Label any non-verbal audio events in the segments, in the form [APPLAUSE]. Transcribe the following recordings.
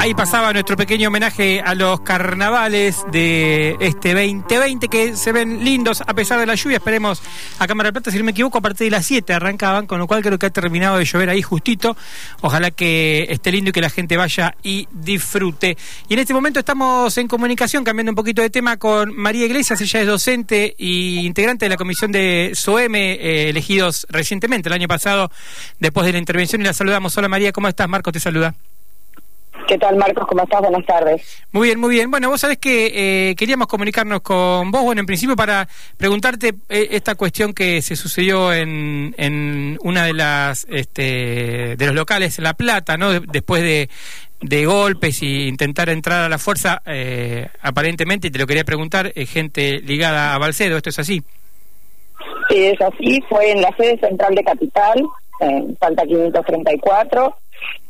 Ahí pasaba nuestro pequeño homenaje a los carnavales de este 2020 que se ven lindos a pesar de la lluvia. Esperemos a Cámara de Plata, si no me equivoco, a partir de las 7 arrancaban, con lo cual creo que ha terminado de llover ahí justito. Ojalá que esté lindo y que la gente vaya y disfrute. Y en este momento estamos en comunicación, cambiando un poquito de tema, con María Iglesias. Ella es docente y integrante de la comisión de SOEM, eh, elegidos recientemente, el año pasado, después de la intervención. Y la saludamos. Hola María, ¿cómo estás? Marco te saluda. ¿Qué tal, Marcos? ¿Cómo estás? Buenas tardes. Muy bien, muy bien. Bueno, vos sabés que eh, queríamos comunicarnos con vos, bueno, en principio para preguntarte eh, esta cuestión que se sucedió en, en una de las este, de los locales en La Plata, ¿no? después de, de golpes y intentar entrar a la fuerza, eh, aparentemente, y te lo quería preguntar, gente ligada a Balcedo, ¿esto es así? Sí, es así. Fue en la sede central de Capital, en Falta 534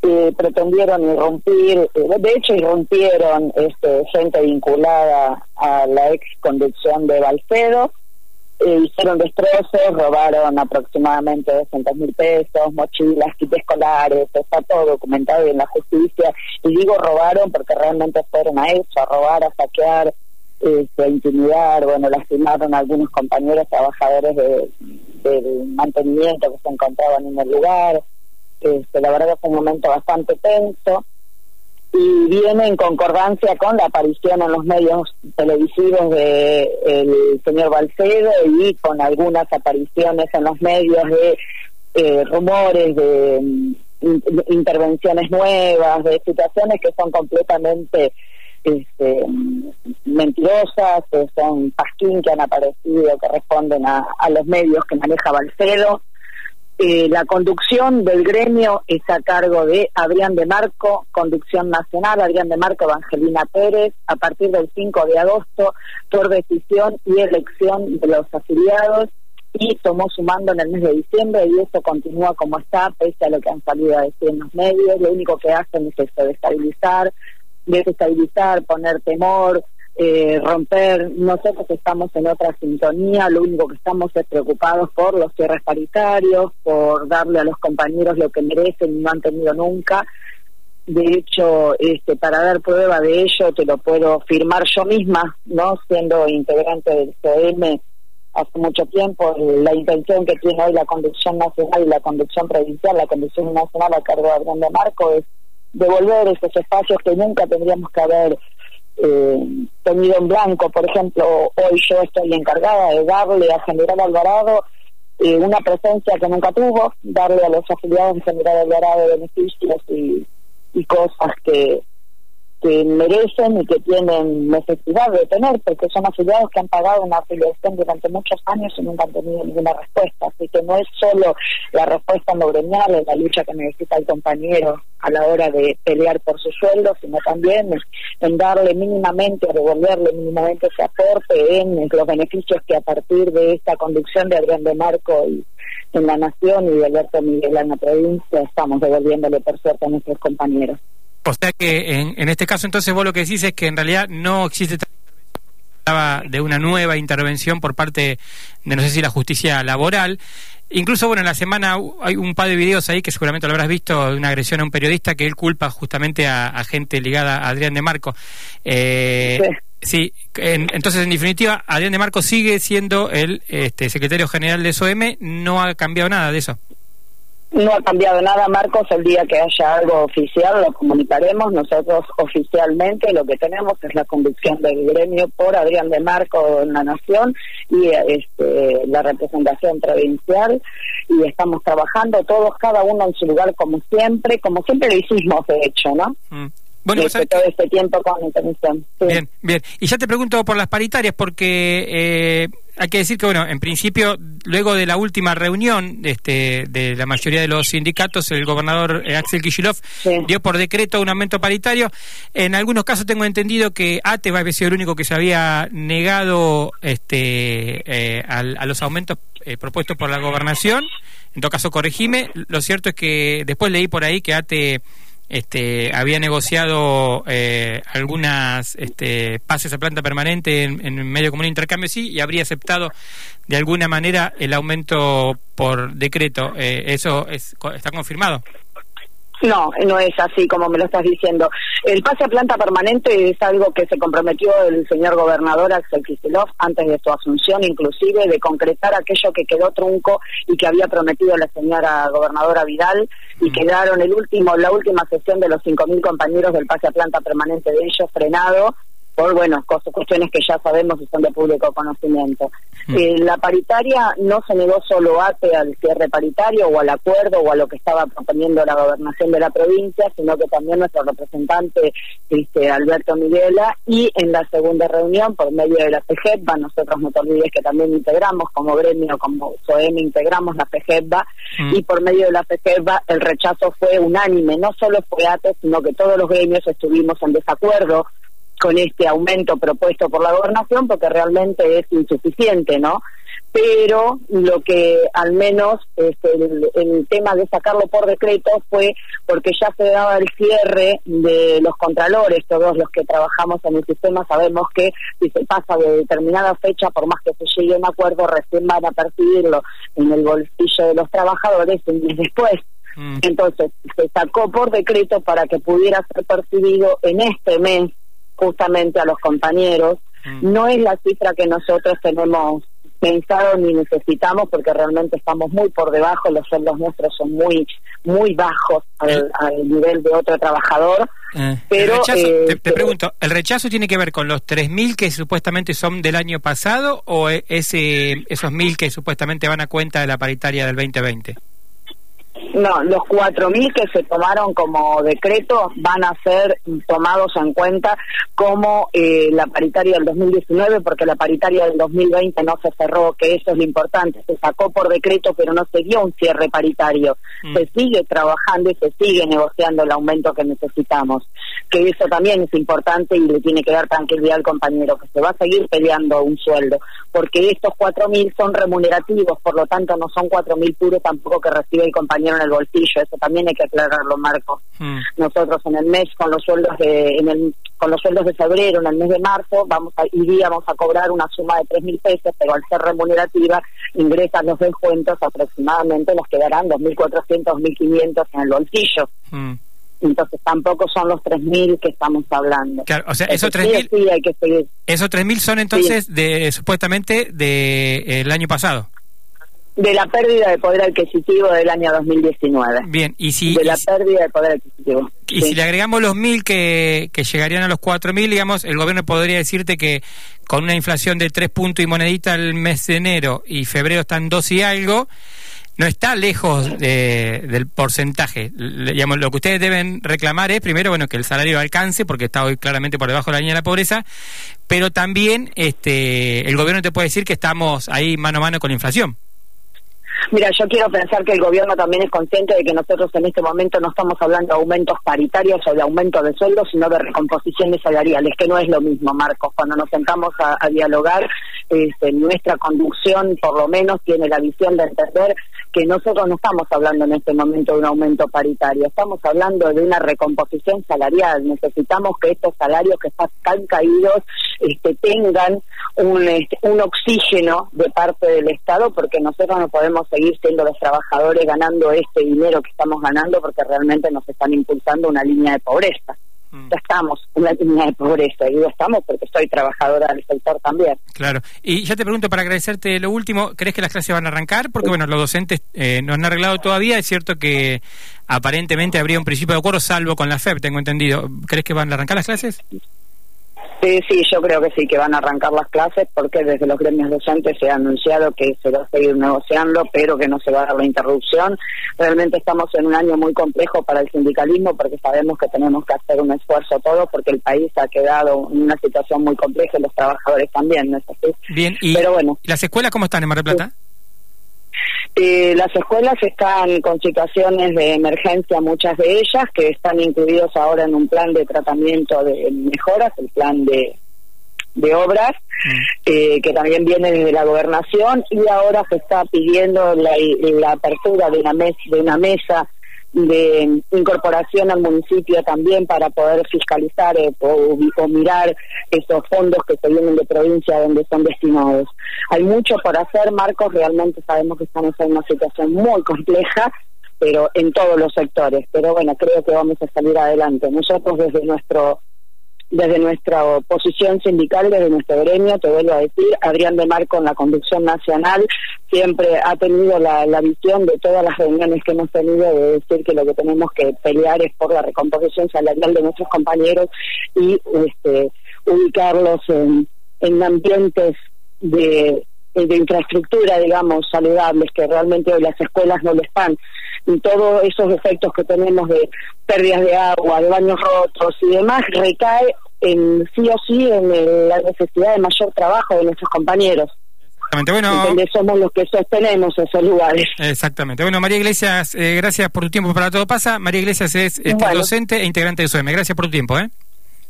eh, pretendieron irrumpir, eh, de hecho irrumpieron este, gente vinculada a la ex conducción de Balcedo, eh, hicieron destrozos, robaron aproximadamente 200 mil pesos, mochilas, kits escolares, está todo documentado en la justicia. Y digo robaron porque realmente fueron a eso, a robar, a saquear, este, a intimidar, bueno, lastimaron a algunos compañeros trabajadores del mantenimiento que se encontraban en el lugar. Este, la verdad fue un momento bastante tenso y viene en concordancia con la aparición en los medios televisivos de el señor Balcedo y con algunas apariciones en los medios de eh, rumores de mm, intervenciones nuevas, de situaciones que son completamente este, mentirosas, que son pasquín que han aparecido, que responden a, a los medios que maneja Balcedo. Eh, la conducción del gremio es a cargo de Adrián de Marco, conducción nacional, Adrián de Marco, Evangelina Pérez, a partir del 5 de agosto, por decisión y elección de los afiliados, y tomó su mando en el mes de diciembre, y eso continúa como está, pese a lo que han salido a decir en los medios. Lo único que hacen es eso, destabilizar, desestabilizar, poner temor, eh, romper, nosotros estamos en otra sintonía, lo único que estamos es preocupados por los cierres paritarios, por darle a los compañeros lo que merecen y no han tenido nunca. De hecho, este, para dar prueba de ello, te lo puedo firmar yo misma, no siendo integrante del CM hace mucho tiempo, la intención que tiene hoy la conducción nacional y la conducción provincial, la conducción nacional a cargo de Adrián de Marco, es devolver esos espacios que nunca tendríamos que haber eh, tenido en blanco. Por ejemplo, hoy yo estoy encargada de darle a General Alvarado eh, una presencia que nunca tuvo, darle a los afiliados de General Alvarado beneficios y, y cosas que, que merecen y que tienen necesidad de tener, porque son afiliados que han pagado una afiliación durante muchos años y nunca han tenido ninguna respuesta. Así que no es solo la respuesta en lo gremial, en la lucha que necesita el compañero a la hora de pelear por su sueldo, sino también en darle mínimamente, devolverle mínimamente ese aporte en los beneficios que a partir de esta conducción de Adrián de Marco y en la Nación y de Alberto Miguel en la provincia estamos devolviéndole por suerte a nuestros compañeros. O sea que en, en este caso entonces vos lo que decís es que en realidad no existe hablaba de una nueva intervención por parte de no sé si la justicia laboral. Incluso, bueno, en la semana hay un par de videos ahí que seguramente lo habrás visto de una agresión a un periodista que él culpa justamente a, gente ligada a Adrián de Marco. Eh, sí, entonces en definitiva, Adrián de Marco sigue siendo el este, secretario general de SOM, no ha cambiado nada de eso. No ha cambiado nada, Marcos. El día que haya algo oficial lo comunicaremos. Nosotros oficialmente lo que tenemos es la conducción del gremio por Adrián de Marco en la Nación y este, la representación provincial. Y estamos trabajando todos, cada uno en su lugar como siempre, como siempre lo hicimos, de hecho, ¿no? Mm. Bueno, todo este tiempo con. Bien, bien. Y ya te pregunto por las paritarias, porque eh, hay que decir que, bueno, en principio, luego de la última reunión este, de la mayoría de los sindicatos, el gobernador eh, Axel Kishilov dio por decreto un aumento paritario. En algunos casos tengo entendido que ATE va a sido el único que se había negado este, eh, a, los aumentos propuestos por la gobernación. En todo caso, corregime. Lo cierto es que después leí por ahí que ATE este, había negociado eh, algunas este, pases a planta permanente en, medio común de intercambio, sí, y habría aceptado de alguna manera el aumento por decreto. Eh, ¿Eso es, está confirmado? No, no es así como me lo estás diciendo. El pase a planta permanente es algo que se comprometió el señor gobernador Axel Kicillof antes de su asunción, inclusive de concretar aquello que quedó trunco y que había prometido la señora gobernadora Vidal y mm. quedaron el último, la última sesión de los 5.000 compañeros del pase a planta permanente de ellos frenado por bueno cuestiones que ya sabemos y son de público conocimiento. Mm. Eh, la paritaria no se negó solo ATE al cierre paritario o al acuerdo o a lo que estaba proponiendo la gobernación de la provincia, sino que también nuestro representante este, Alberto Miguela y en la segunda reunión por medio de la PGEPBA, nosotros no te olvides que también integramos como gremio, como SOEM integramos la PGEPBA mm. y por medio de la PGEPBA el rechazo fue unánime, no solo fue ATE, sino que todos los gremios estuvimos en desacuerdo con este aumento propuesto por la gobernación porque realmente es insuficiente, ¿no? Pero lo que al menos este, el, tema de sacarlo por decreto fue porque ya se daba el cierre de los contralores, todos los que trabajamos en el sistema sabemos que si se pasa de determinada fecha, por más que se llegue a un acuerdo, recién van a percibirlo en el bolsillo de los trabajadores un mes después. Mm. Entonces, se sacó por decreto para que pudiera ser percibido en este mes justamente a los compañeros. Mm. No es la cifra que nosotros tenemos pensado ni necesitamos porque realmente estamos muy por debajo, los sueldos nuestros son muy muy bajos al, nivel de otro trabajador. Eh, pero te, te, pregunto, ¿el rechazo tiene que ver con los 3.000 que supuestamente son del año pasado o e, ese, esos 1.000 que supuestamente van a cuenta de la paritaria del 2020? No, los 4.000 que se tomaron como decreto van a ser tomados en cuenta como eh, la paritaria del 2019, porque la paritaria del 2020 no se cerró, que eso es lo importante. Se sacó por decreto, pero no se dio un cierre paritario. Mm. Se sigue trabajando y se sigue negociando el aumento que necesitamos. Que eso también es importante y le tiene que dar tranquilidad al compañero, que se va a seguir peleando un sueldo, porque estos 4.000 son remunerativos, por lo tanto no son 4.000 puros tampoco que recibe el compañero en el bolsillo, eso también hay que aclararlo, Marco. Hmm. Nosotros en el mes con los sueldos de en el, con los sueldos de febrero, en el mes de marzo, vamos a, iríamos a cobrar una suma de tres mil pesos, pero al ser remunerativa ingresan los descuentos aproximadamente nos quedarán 2.400, 2.500 en el bolsillo. Hmm. Entonces tampoco son los 3.000 que estamos hablando. Claro, o sea, esos 3.000 sí, hay que seguir. Esos 3.000 son entonces de supuestamente del de, el año pasado de la pérdida de poder adquisitivo del año 2019. Bien, y si... De la pérdida de poder adquisitivo. Y si le agregamos los mil que, que llegarían a los cuatro mil, digamos, el gobierno podría decirte que con una inflación de tres puntos y monedita el mes de enero y febrero están dos y algo, no está lejos del porcentaje. digamos, lo que ustedes deben reclamar es, primero, bueno, que el salario alcance, porque está hoy claramente por debajo de la línea de la pobreza, pero también este, el gobierno te puede decir que estamos ahí mano a mano con la inflación. Mira, yo quiero pensar que el gobierno también es consciente de que nosotros en este momento no estamos hablando de aumentos paritarios o de aumento de sueldos, sino de recomposiciones salariales, que no es lo mismo, Marcos. Cuando nos sentamos a, dialogar, este, nuestra conducción, por lo menos, tiene la visión de entender que nosotros no estamos hablando en este momento de un aumento paritario, estamos hablando de una recomposición salarial. Necesitamos que estos salarios que están caídos este, tengan este, un oxígeno de parte del Estado, porque nosotros no podemos seguir siendo los trabajadores ganando este dinero que estamos ganando porque realmente nos están impulsando una línea de pobreza. Mm. Ya estamos, una línea de pobreza, y digo estamos porque soy trabajadora del sector también. Claro, y ya te pregunto para agradecerte lo último, ¿crees que las clases van a arrancar? Porque bueno, los docentes eh, no han arreglado todavía, es cierto que aparentemente habría un principio de acuerdo, salvo con la FEP, tengo entendido. ¿Crees que van a arrancar las clases? Sí, sí, yo creo que sí, que van a arrancar las clases porque desde los gremios docentes se ha anunciado que se va a seguir negociando, pero que no se va a dar la interrupción. Realmente estamos en un año muy complejo para el sindicalismo porque sabemos que tenemos que hacer un esfuerzo todos porque el país ha quedado en una situación muy compleja y los trabajadores también, ¿no es así? Bien, y pero bueno. ¿las escuelas cómo están en Mar del Plata? Eh, las escuelas están con situaciones de emergencia, muchas de ellas, que están incluidos ahora en un plan de tratamiento de mejoras, el plan de, de obras, mm. eh, que también viene desde la gobernación, y ahora se está pidiendo la, la apertura de una, mes, de una mesa de incorporación al municipio también para poder fiscalizar eh, o, mirar esos fondos que se vienen de provincia donde son destinados. Hay mucho por hacer, Marcos, realmente sabemos que estamos en una situación muy compleja, pero en todos los sectores. Pero bueno, creo que vamos a salir adelante. Nosotros desde nuestro desde nuestra posición sindical, desde nuestro gremio, te vuelvo a decir, Adrián de Mar con la conducción nacional siempre ha tenido la, visión de todas las reuniones que hemos tenido de decir que lo que tenemos que pelear es por la recomposición salarial de nuestros compañeros y este, ubicarlos en, en ambientes de, de infraestructura, digamos, saludables, que realmente hoy las escuelas no lo están. Y todos esos efectos que tenemos de pérdidas de agua, de baños rotos y demás, recae en sí o sí en la necesidad de mayor trabajo de nuestros compañeros. Exactamente, bueno. somos los que sostenemos esos lugares. Exactamente. Bueno, María Iglesias, eh, gracias por tu tiempo para Todo Pasa. María Iglesias es este, docente e integrante de SOEM. Gracias por tu tiempo, ¿eh?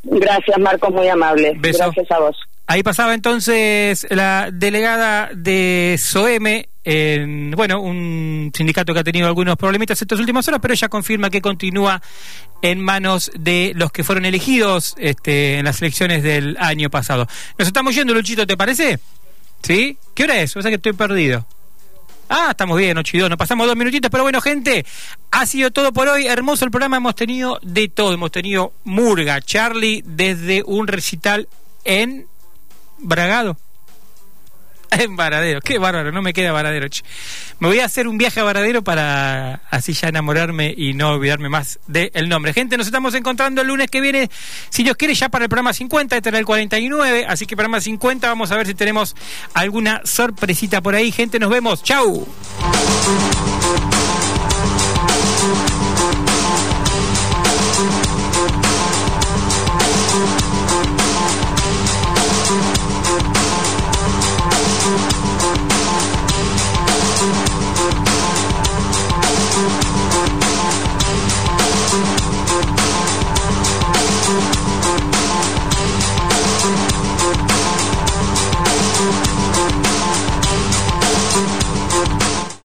Gracias, Marco, muy amable. Gracias a vos. Ahí pasaba entonces la delegada de SOEME, en, bueno, un sindicato que ha tenido algunos problemitas estas últimas horas, pero ella confirma que continúa en manos de los que fueron elegidos este, en las elecciones del año pasado. Nos estamos yendo, Luchito, ¿te parece? ¿Sí? ¿Qué hora es? O sea que estoy perdido. Ah, estamos bien, 8 y 2. Nos pasamos dos minutitos, pero bueno, gente, ha sido todo por hoy. Hermoso el programa. Hemos tenido de todo. Hemos tenido Murga, Charlie, desde un recital en Bragado. [LAUGHS] En Varadero, qué bárbaro, no me queda Varadero. Me voy a hacer un viaje a Varadero para así ya enamorarme y no olvidarme más del nombre. Gente, nos estamos encontrando el lunes que viene, si Dios quiere, ya para el programa 50, este era el 49, así que programa 50, vamos a ver si tenemos alguna sorpresita por ahí. Gente, nos vemos, chau.